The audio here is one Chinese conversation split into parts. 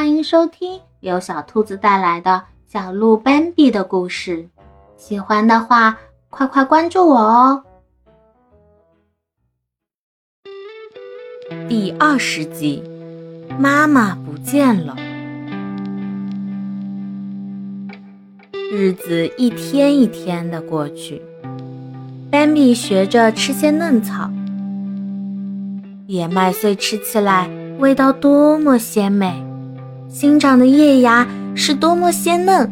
欢迎收听由小兔子带来的小鹿斑比的故事。喜欢的话，快快关注我哦！第二十集，妈妈不见了。日子一天一天的过去，斑比学着吃些嫩草。野麦穗吃起来味道多么鲜美！新长的叶芽是多么鲜嫩，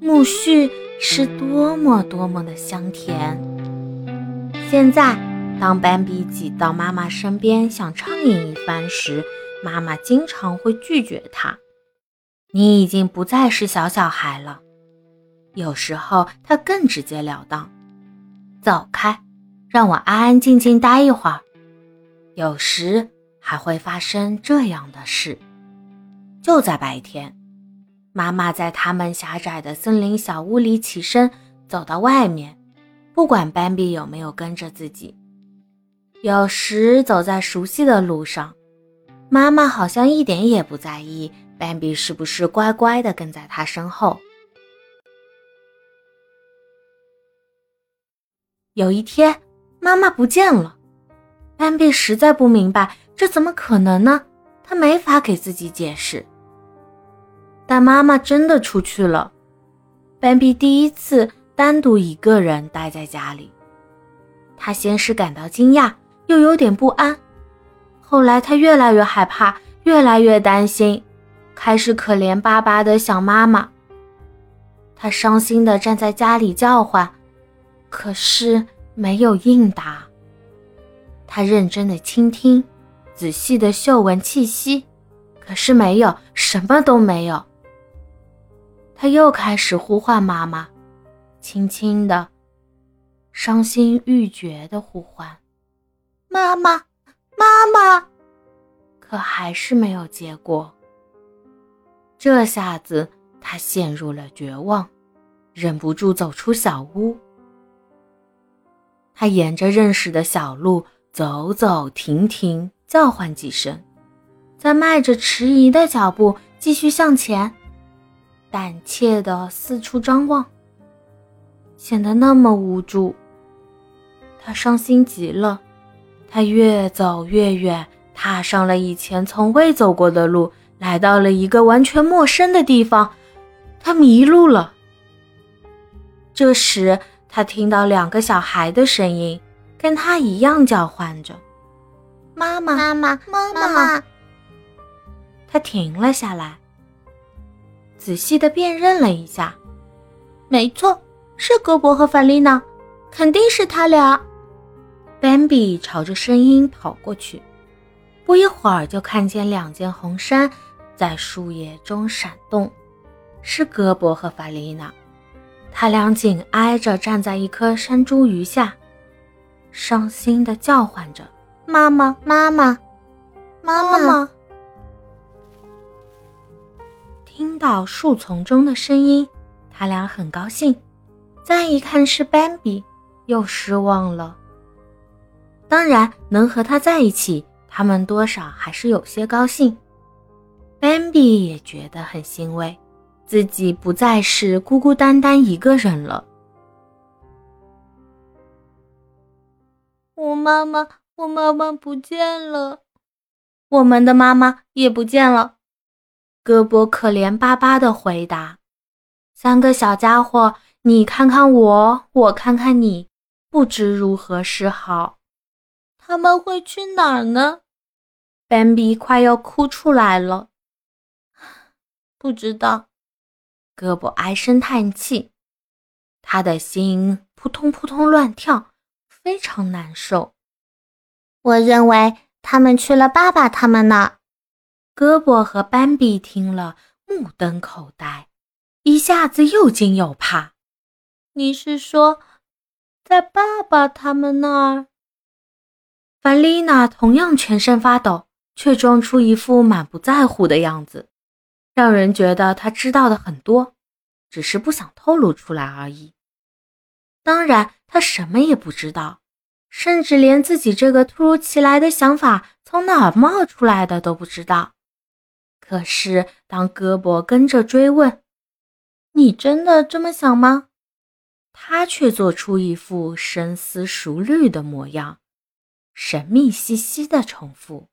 苜蓿是多么多么的香甜。现在，当斑比挤到妈妈身边想畅饮一番时，妈妈经常会拒绝他：“你已经不再是小小孩了。”有时候，他更直截了当：“走开，让我安安静静待一会儿。”有时还会发生这样的事。就在白天，妈妈在他们狭窄的森林小屋里起身，走到外面，不管斑比有没有跟着自己。有时走在熟悉的路上，妈妈好像一点也不在意斑比是不是乖乖地跟在她身后。有一天，妈妈不见了，斑比实在不明白这怎么可能呢？他没法给自己解释。但妈妈真的出去了，斑比第一次单独一个人待在家里。他先是感到惊讶，又有点不安，后来他越来越害怕，越来越担心，开始可怜巴巴的想妈妈。他伤心的站在家里叫唤，可是没有应答。他认真的倾听，仔细的嗅闻气息，可是没有，什么都没有。他又开始呼唤妈妈，轻轻的、伤心欲绝的呼唤：“妈妈，妈妈！”可还是没有结果。这下子他陷入了绝望，忍不住走出小屋。他沿着认识的小路走走停停，叫唤几声，再迈着迟疑的脚步继续向前。胆怯的四处张望，显得那么无助。他伤心极了，他越走越远，踏上了以前从未走过的路，来到了一个完全陌生的地方。他迷路了。这时，他听到两个小孩的声音，跟他一样叫唤着：“妈妈，妈妈，妈妈！”他停了下来。仔细的辨认了一下，没错，是戈博和凡丽娜，肯定是他俩。斑比朝着声音跑过去，不一会儿就看见两件红衫在树叶中闪动，是戈博和凡丽娜。他俩紧挨着站在一棵山茱萸下，伤心的叫唤着：“妈妈，妈妈，妈妈！”听到树丛中的声音，他俩很高兴。再一看是斑比，又失望了。当然，能和他在一起，他们多少还是有些高兴。斑比也觉得很欣慰，自己不再是孤孤单单一个人了。我妈妈，我妈妈不见了，我们的妈妈也不见了。胳膊可怜巴巴的回答：“三个小家伙，你看看我，我看看你，不知如何是好。他们会去哪儿呢？”斑比快要哭出来了。不知道。胳膊唉声叹气，他的心扑通扑通乱跳，非常难受。我认为他们去了爸爸他们那儿。胳膊和斑比听了，目瞪口呆，一下子又惊又怕。你是说，在爸爸他们那儿？凡丽娜同样全身发抖，却装出一副满不在乎的样子，让人觉得她知道的很多，只是不想透露出来而已。当然，她什么也不知道，甚至连自己这个突如其来的想法从哪儿冒出来的都不知道。可是当胳膊跟着追问：“你真的这么想吗？”他却做出一副深思熟虑的模样，神秘兮兮的重复：“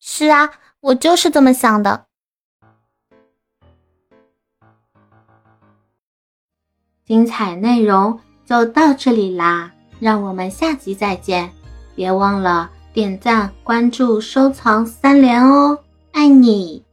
是啊，我就是这么想的。”精彩内容就到这里啦，让我们下集再见！别忘了点赞、关注、收藏三连哦，爱你！